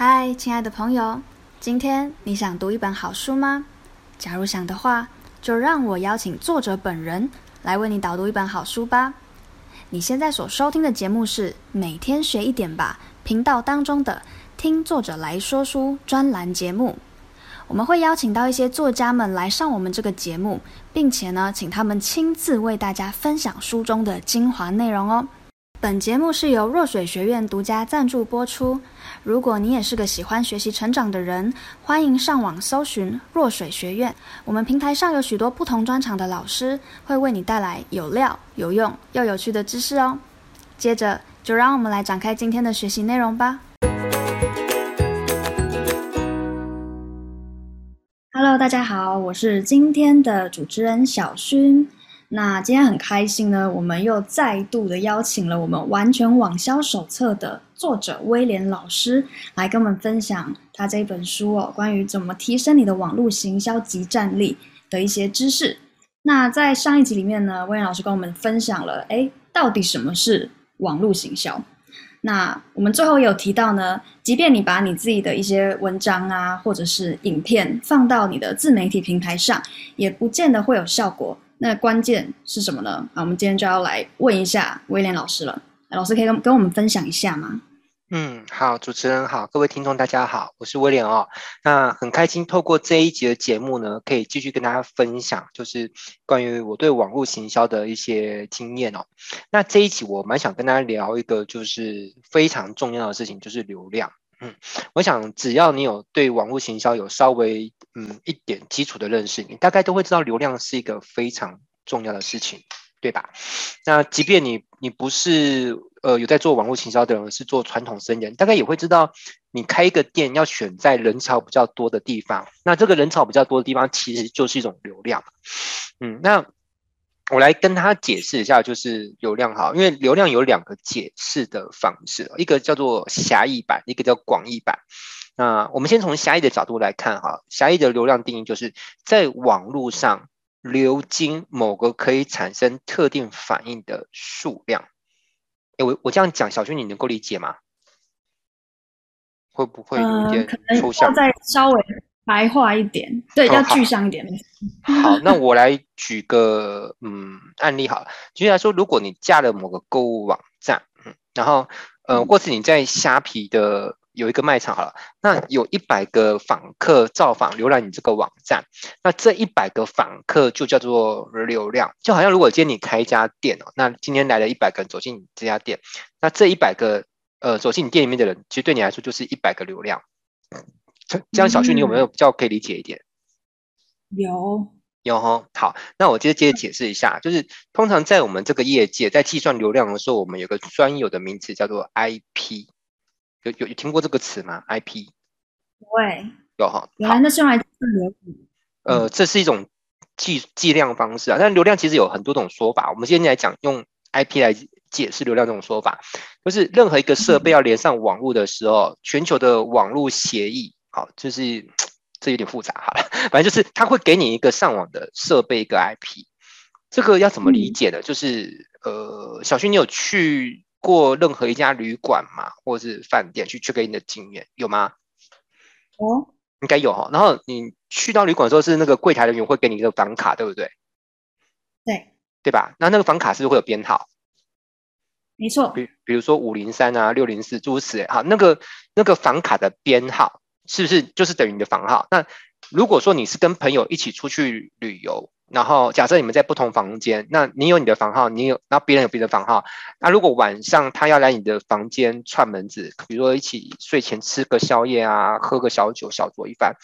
嗨，亲爱的朋友，今天你想读一本好书吗？假如想的话，就让我邀请作者本人来为你导读一本好书吧。你现在所收听的节目是每天学一点吧频道当中的听作者来说书专栏节目。我们会邀请到一些作家们来上我们这个节目，并且呢，请他们亲自为大家分享书中的精华内容哦。本节目是由若水学院独家赞助播出。如果你也是个喜欢学习成长的人，欢迎上网搜寻若水学院。我们平台上有许多不同专长的老师，会为你带来有料、有用又有趣的知识哦。接着，就让我们来展开今天的学习内容吧。Hello，大家好，我是今天的主持人小薰。那今天很开心呢，我们又再度的邀请了我们完全网销手册的作者威廉老师来跟我们分享他这本书哦，关于怎么提升你的网络行销及战力的一些知识。那在上一集里面呢，威廉老师跟我们分享了，诶，到底什么是网络行销？那我们最后有提到呢，即便你把你自己的一些文章啊，或者是影片放到你的自媒体平台上，也不见得会有效果。那关键是什么呢？啊，我们今天就要来问一下威廉老师了。老师可以跟跟我们分享一下吗？嗯，好，主持人好，各位听众大家好，我是威廉哦。那很开心透过这一集的节目呢，可以继续跟大家分享，就是关于我对网络行销的一些经验哦。那这一集我蛮想跟大家聊一个就是非常重要的事情，就是流量。嗯，我想只要你有对网络行销有稍微嗯一点基础的认识，你大概都会知道流量是一个非常重要的事情，对吧？那即便你你不是呃有在做网络行销的人，是做传统生意，大概也会知道，你开一个店要选在人潮比较多的地方，那这个人潮比较多的地方其实就是一种流量。嗯，那。我来跟他解释一下，就是流量好，因为流量有两个解释的方式，一个叫做狭义版，一个叫广义版。那我们先从狭义的角度来看哈，狭义的流量定义就是在网络上流经某个可以产生特定反应的数量。哎，我我这样讲，小薰你能够理解吗？会不会有点抽象？呃、再稍微。白话一点，对，要具象一点。哦、好，好，那我来举个嗯案例好了。举例来说，如果你架了某个购物网站，嗯，然后呃，或是你在虾皮的有一个卖场好了，那有一百个访客造访浏览你这个网站，那这一百个访客就叫做流量。就好像如果今天你开一家店哦，那今天来了一百个人走进你这家店，那这一百个呃走进你店里面的人，其实对你来说就是一百个流量。这样，小旭，你有没有比较可以理解一点？有有哈，好，那我接着接着解释一下，就是通常在我们这个业界，在计算流量的时候，我们有个专有的名词叫做 IP，有有有听过这个词吗？IP？对，有哈。原来那是用来计流量。呃，这是一种计计量方式啊，但流量其实有很多种说法。我们今天来讲用 IP 来解释流量这种说法，就是任何一个设备要连上网络的时候，全球的网络协议。好，就是这有点复杂，好了，反正就是他会给你一个上网的设备，一个 IP，这个要怎么理解呢？嗯、就是呃，小薰，你有去过任何一家旅馆吗？或者是饭店去 check in 的经验有吗？哦，应该有哈。然后你去到旅馆的时候，是那个柜台人员会给你一个房卡，对不对？对，对吧？那那个房卡是不是会有编号？没错，比比如说五零三啊，六零四诸如此类，好，那个那个房卡的编号。是不是就是等于你的房号？那如果说你是跟朋友一起出去旅游，然后假设你们在不同房间，那你有你的房号，你有，然后别人有别的房号。那如果晚上他要来你的房间串门子，比如说一起睡前吃个宵夜啊，喝个小酒小酌一番，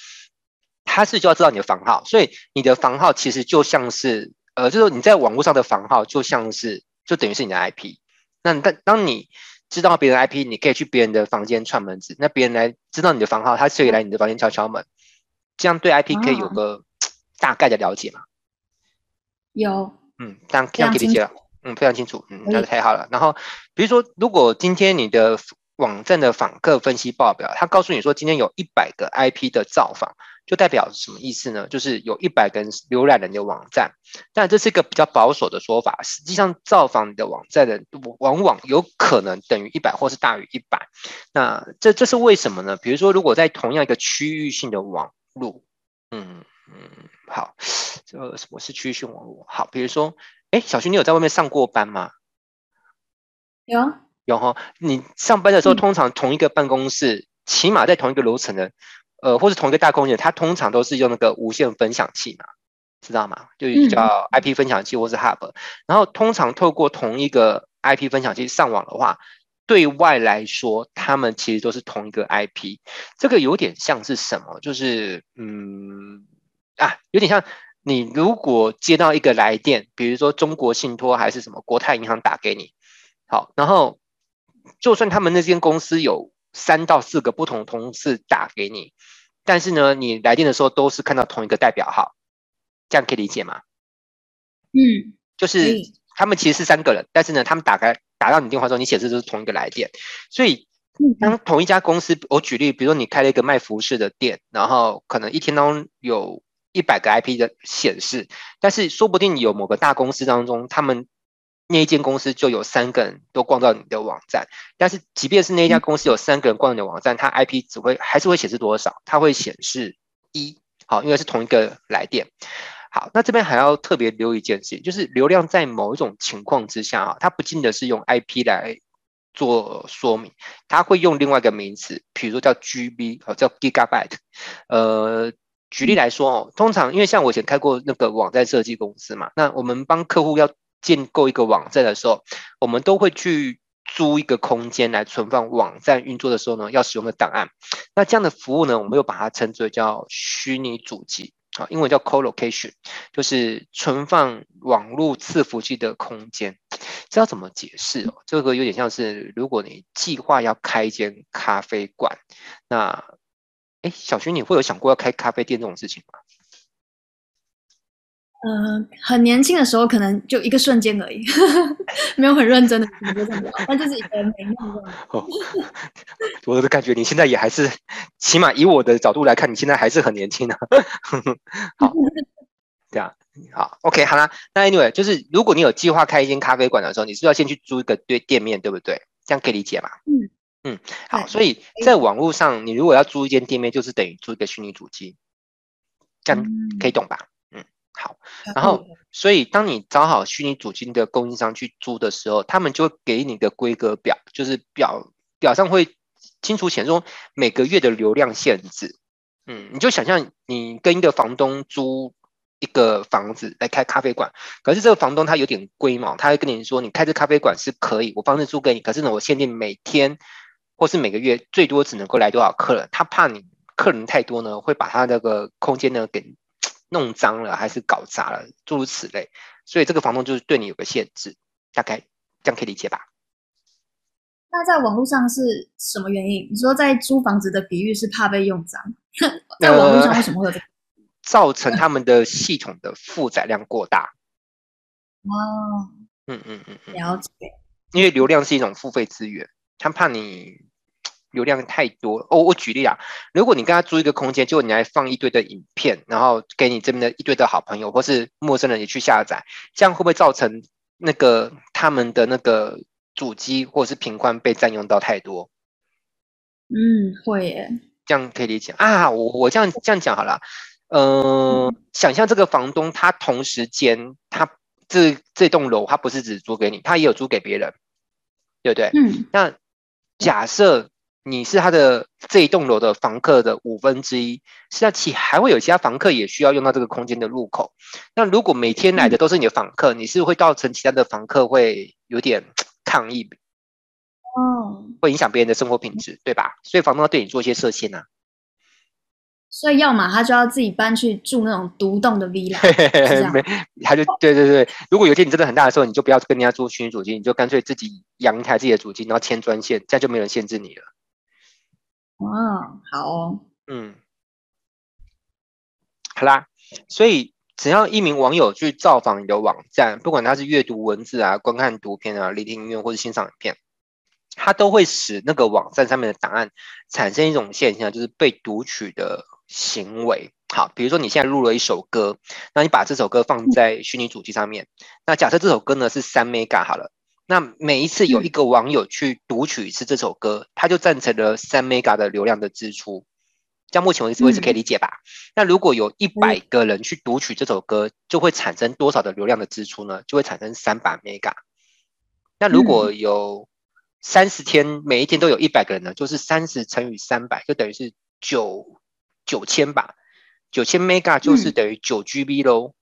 他是就要知道你的房号。所以你的房号其实就像是，呃，就是你在网络上的房号就像是，就等于是你的 IP。那但当你知道别人 IP，你可以去别人的房间串门子。那别人来知道你的房号，他可以来你的房间敲敲门。这样对 IP 可以有个 大概的了解吗？有，嗯，这样这样可以理解了，嗯，非常清楚，嗯，那就太好了。然后，比如说，如果今天你的网站的访客分析报表，他告诉你说今天有一百个 IP 的造访，就代表什么意思呢？就是有一百个人浏览了你的网站，但这是一个比较保守的说法。实际上，造访你的网站的往往有可能等于一百，或是大于一百。那这这是为什么呢？比如说，如果在同样一个区域性的网络，嗯嗯，好，这什么是区域性网络？好，比如说，哎，小徐，你有在外面上过班吗？有有哈，你上班的时候，通常同一个办公室，嗯、起码在同一个楼层的。呃，或是同一个大空间，它通常都是用那个无线分享器嘛，知道吗？就叫 IP 分享器或是 Hub，嗯。然后通常透过同一个 IP 分享器上网的话，对外来说，他们其实都是同一个 IP。这个有点像是什么？就是嗯啊，有点像你如果接到一个来电，比如说中国信托还是什么国泰银行打给你，好，然后就算他们那间公司有三到四个不同同事打给你。但是呢，你来电的时候都是看到同一个代表号，这样可以理解吗？嗯，就是他们其实是三个人，但是呢，他们打开打到你电话之后，你显示都是同一个来电。所以，当同一家公司，我举例，比如说你开了一个卖服饰的店，然后可能一天当中有一百个 IP 的显示，但是说不定有某个大公司当中，他们。那一间公司就有三个人都逛到你的网站，但是即便是那一家公司有三个人逛你的网站，它 IP 只会还是会显示多少？它会显示一，好，因为是同一个来电。好，那这边还要特别留意一件事情，就是流量在某一种情况之下啊，它不见得是用 IP 来做说明，它会用另外一个名词，比如说叫 GB 哦，叫 Gigabyte。呃，举例来说哦，通常因为像我以前开过那个网站设计公司嘛，那我们帮客户要。建构一个网站的时候，我们都会去租一个空间来存放网站运作的时候呢，要使用的档案。那这样的服务呢，我们又把它称之为叫虚拟主机啊，英文叫 colocation，就是存放网络伺服器的空间。这要怎么解释哦？这个有点像是如果你计划要开一间咖啡馆，那哎，小徐，你会有想过要开咖啡店这种事情吗？嗯、呃，很年轻的时候，可能就一个瞬间而已，没有很认真的但就是一个美梦。哦，我的感觉，你现在也还是，起码以我的角度来看，你现在还是很年轻的、啊。好，这样好，OK，好啦。那 Anyway，就是如果你有计划开一间咖啡馆的时候，你是要先去租一个对店面，对不对？这样可以理解吗？嗯嗯，好，所以在网络上，你如果要租一间店面，就是等于租一个虚拟主机，这样可以懂吧？嗯好，然后，所以当你找好虚拟主机的供应商去租的时候，他们就会给你个规格表，就是表表上会清楚显示说每个月的流量限制。嗯，你就想象你跟一个房东租一个房子来开咖啡馆，可是这个房东他有点龟毛，他会跟你说，你开这咖啡馆是可以，我房子租给你，可是呢，我限定每天或是每个月最多只能够来多少客人，他怕你客人太多呢，会把他那个空间呢给。弄脏了还是搞砸了，诸如此类，所以这个房东就是对你有个限制，大概这样可以理解吧？那在网络上是什么原因？你说在租房子的比喻是怕被用脏，在网络上为什么会有这个？造成他们的系统的负载量过大。哦，嗯嗯嗯嗯，了解。因为流量是一种付费资源，他怕你。流量太多哦，我举例啊，如果你跟他租一个空间，结果你还放一堆的影片，然后给你这边的一堆的好朋友或是陌生人也去下载，这样会不会造成那个他们的那个主机或者是频宽被占用到太多？嗯，会耶。这样可以理解啊。我我这样这样讲好了，呃、嗯，想象这个房东他同时间他这这栋楼他不是只租给你，他也有租给别人，对不对？嗯。那假设。你是他的这一栋楼的房客的五分之一，实际上其还会有其他房客也需要用到这个空间的入口。那如果每天来的都是你的房客，你是会造成其他的房客会有点 抗议，哦，会影响别人的生活品质，对吧？所以房东要对你做一些设限啊。所以要么他就要自己搬去住那种独栋的 villa，没，他就对对对。如果有一天你真的很大的时候，你就不要跟人家租虚拟主机，你就干脆自己养一台自己的主机，然后牵专线，这样就没人限制你了。哦，好哦，嗯，好啦，所以只要一名网友去造访你的网站，不管他是阅读文字啊、观看图片啊、聆听音乐或者欣赏影片，他都会使那个网站上面的档案产生一种现象，就是被读取的行为。好，比如说你现在录了一首歌，那你把这首歌放在虚拟主机上面，那假设这首歌呢是三 mega 好了，那每一次有一个网友去读取一次这首歌，他就赞成了三 mega 的流量的支出。到目前为止为止可以理解吧？那如果有一百个人去读取这首歌，就会产生多少的流量的支出呢？就会产生三百 mega。那如果有三十天，每一天都有一百个人呢，就是三十乘以三百，就等于是九九千吧。九千 mega 就是等于九 GB 喽。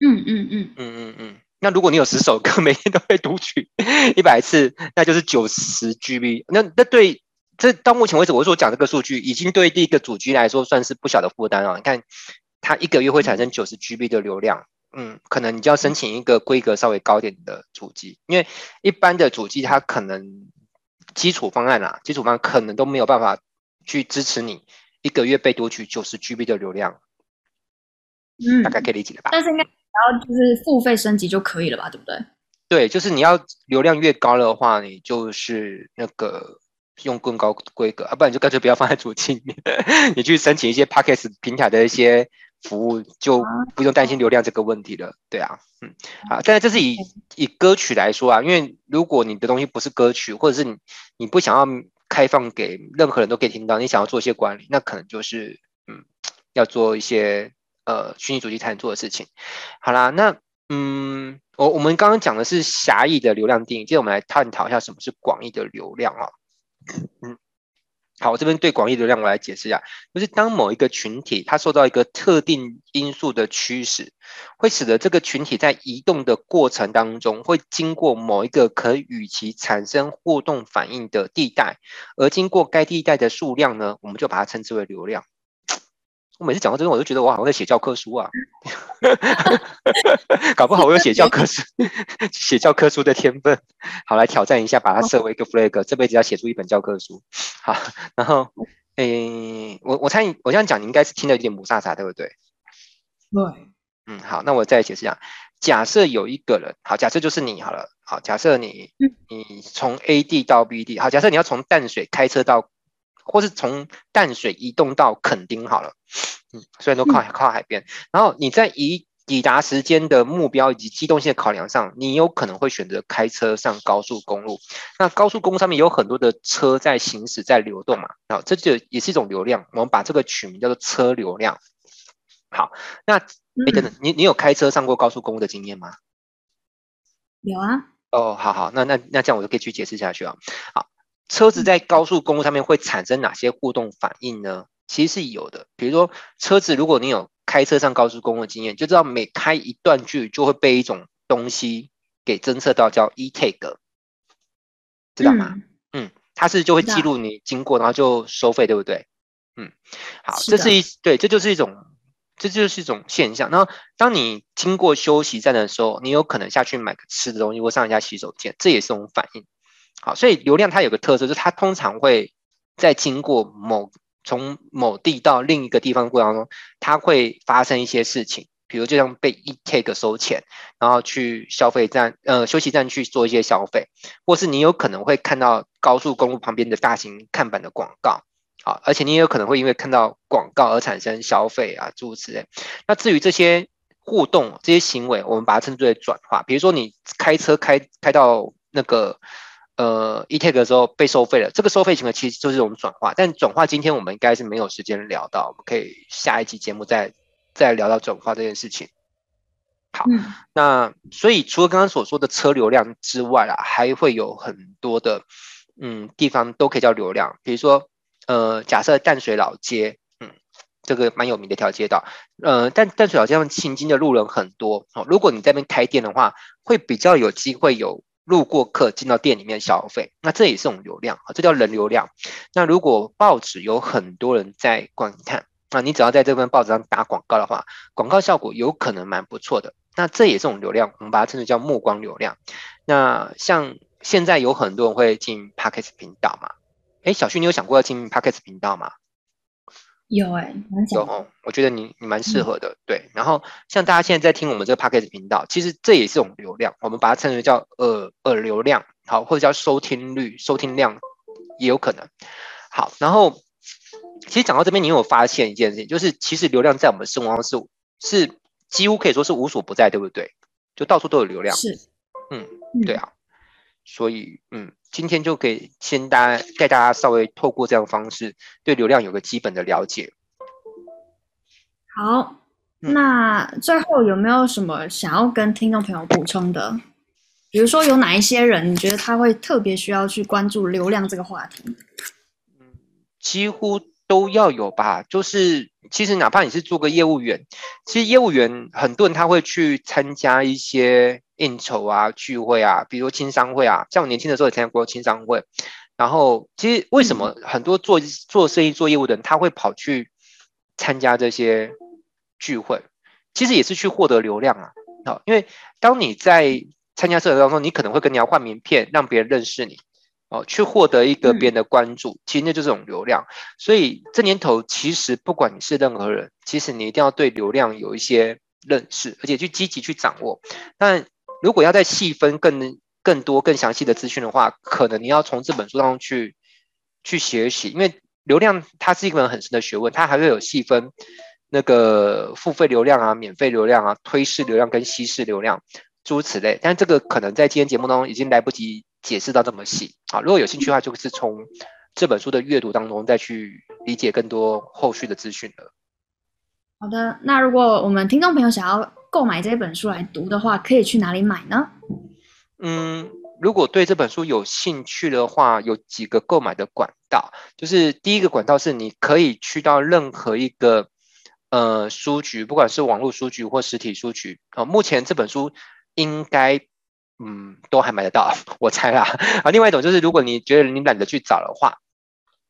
嗯嗯嗯嗯嗯嗯。那如果你有十首歌，每天都会读取一百次，那就是九十 GB。那那对。这到目前为止，我所讲这个数据，已经对第一个主机来说算是不小的负担了。你看，它一个月会产生九十 GB 的流量，嗯，可能你就要申请一个规格稍微高点的主机，因为一般的主机它可能基础方案啊，基础方案可能都没有办法去支持你一个月被读取九十 GB 的流量。嗯，大概可以理解了吧？但是应该只要就是付费升级就可以了吧？对不对？对，就是你要流量越高的话，你就是那个。用更高规格啊，不然就干脆不要放在主机里面。你去申请一些 Podcast 平台的一些服务，就不用担心流量这个问题了。对啊，嗯，啊，但是这是以以歌曲来说啊，因为如果你的东西不是歌曲，或者是你你不想要开放给任何人都可以听到，你想要做一些管理，那可能就是嗯，要做一些呃虚拟主机才能做的事情。好啦，那嗯，我我们刚刚讲的是狭义的流量定义，接着我们来探讨一下什么是广义的流量啊。嗯，好，我这边对广义流量我来解释一下，就是当某一个群体它受到一个特定因素的驱使，会使得这个群体在移动的过程当中，会经过某一个可与其产生互动反应的地带，而经过该地带的数量呢，我们就把它称之为流量。我每次讲到这边，我就觉得我好像在写教科书啊，搞不好我有写教科书、写教科书的天分。好，来挑战一下，把它设为一个 flag，这辈子要写出一本教科书。好，然后，诶，我我猜你我这样讲，你应该是听得有点雾煞煞，对不对？对。嗯，好，那我再解释一下。假设有一个人，好，假设就是你好了，好，假设你你从 A 地到 B 地，好，假设你要从淡水开车到。或是从淡水移动到垦丁好了，嗯，虽然都靠靠海边，然后你在以抵达时间的目标以及机动性的考量上，你有可能会选择开车上高速公路。那高速公路上面有很多的车在行驶在流动嘛，啊，这就也是一种流量，我们把这个取名叫做车流量。好，那哎，等等，你你有开车上过高速公路的经验吗？有啊。哦，好好，那那那这样我就可以去解释下去啊，好。车子在高速公路上面会产生哪些互动反应呢？其实是有的，比如说车子，如果你有开车上高速公路的经验，就知道每开一段距离就会被一种东西给侦测到，叫 e-tag，知道吗？嗯，嗯，它是就会记录你经过，然后就收费，对不对？嗯，好，这是一对，这就是一种，这就是一种现象。然后当你经过休息站的时候，你有可能下去买个吃的东西，或上一下洗手间，这也是一种反应。好，所以流量它有个特色，就是它通常会在经过某从某地到另一个地方过程中，它会发生一些事情，比如就像被 e-tag 收钱，然后去消费站呃休息站去做一些消费，或是你有可能会看到高速公路旁边的大型看板的广告，好，而且你也有可能会因为看到广告而产生消费啊诸如此类。那至于这些互动这些行为，我们把它称之为转化，比如说你开车开开到那个。呃，e-tag 的时候被收费了，这个收费情况其实就是一种转化，但转化今天我们应该是没有时间聊到，我们可以下一期节目再再聊到转化这件事情。好，嗯、那所以除了刚刚所说的车流量之外啊，还会有很多的嗯地方都可以叫流量，比如说呃，假设淡水老街，嗯，这个蛮有名的一条街道，呃，但淡水老街上行经的路人很多哦，如果你在那边开店的话，会比较有机会有。路过客进到店里面消费，那这也是种流量，这叫人流量。那如果报纸有很多人在观看，那你只要在这份报纸上打广告的话，广告效果有可能蛮不错的。那这也是种流量，我们把它称之叫目光流量。那像现在有很多人会进 Podcast 频道嘛？诶，小旭，你有想过要进 Podcast 频道吗？有哎、欸，有哦，我觉得你你蛮适合的，嗯、对。然后像大家现在在听我们这个 Podcast 频道，其实这也是种流量，我们把它称为叫耳耳流量，好，或者叫收听率、收听量也有可能。好，然后其实讲到这边，你有发现一件事情，就是其实流量在我们生活中是是几乎可以说是无所不在，对不对？就到处都有流量。是，嗯，对啊。所以，嗯，今天就可以先大带大家稍微透过这样的方式，对流量有个基本的了解。好，那最后有没有什么想要跟听众朋友补充的？比如说有哪一些人，你觉得他会特别需要去关注流量这个话题？嗯，几乎都要有吧。就是其实哪怕你是做个业务员，其实业务员很多人他会去参加一些应酬啊、聚会啊，比如青商会啊。像我年轻的时候也参加过青商会。然后其实为什么很多做做生意、做业务的人他会跑去参加这些聚会？其实也是去获得流量啊。好，因为当你在参加社交当中，你可能会跟人家换名片，让别人认识你，哦，去获得一个别人的关注，嗯、其实那就是这种流量。所以这年头，其实不管你是任何人，其实你一定要对流量有一些认识，而且去积极去掌握。但如果要再细分更更多更详细的资讯的话，可能你要从这本书当中去去学习，因为流量它是一门很深的学问，它还会有细分那个付费流量啊、免费流量啊、推式流量跟稀释流量。诸如此类，但这个可能在今天节目当中已经来不及解释到这么细啊。如果有兴趣的话，就是从这本书的阅读当中再去理解更多后续的资讯了。好的，那如果我们听众朋友想要购买这本书来读的话，可以去哪里买呢？嗯，如果对这本书有兴趣的话，有几个购买的管道，就是第一个管道是你可以去到任何一个呃书局，不管是网络书局或实体书局啊。目前这本书。应该，嗯，都还买得到，我猜啦。啊，另外一种就是，如果你觉得你懒得去找的话，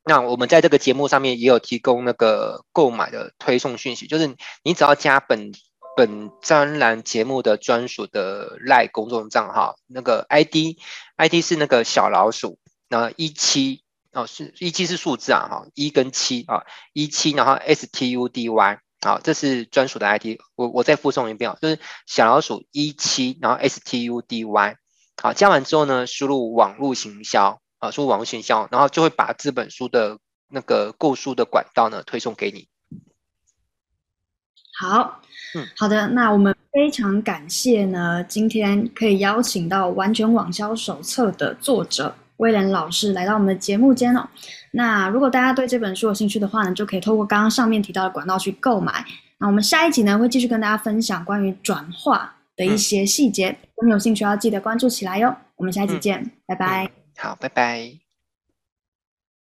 那我们在这个节目上面也有提供那个购买的推送讯息，就是你只要加本本专栏节目的专属的赖公众账号，那个 ID，ID 是那个小老鼠，那一七哦，是一七是数字啊，哈，一跟七啊，一七，然后 STUDY。好，这是专属的 ID，我我再附送一遍啊，就是小老鼠一七，然后 S T U D Y，好，加完之后呢，输入网络行销啊，输入网络行销，然后就会把这本书的那个购书的管道呢推送给你。好，嗯，好的，那我们非常感谢呢，今天可以邀请到《完全网销手册》的作者。威廉老师来到我们的节目间哦。那如果大家对这本书有兴趣的话呢，就可以透过刚刚上面提到的管道去购买。那我们下一集呢，会继续跟大家分享关于转化的一些细节。如果你有兴趣，要记得关注起来哟。我们下一集见，嗯、拜拜。好，拜拜。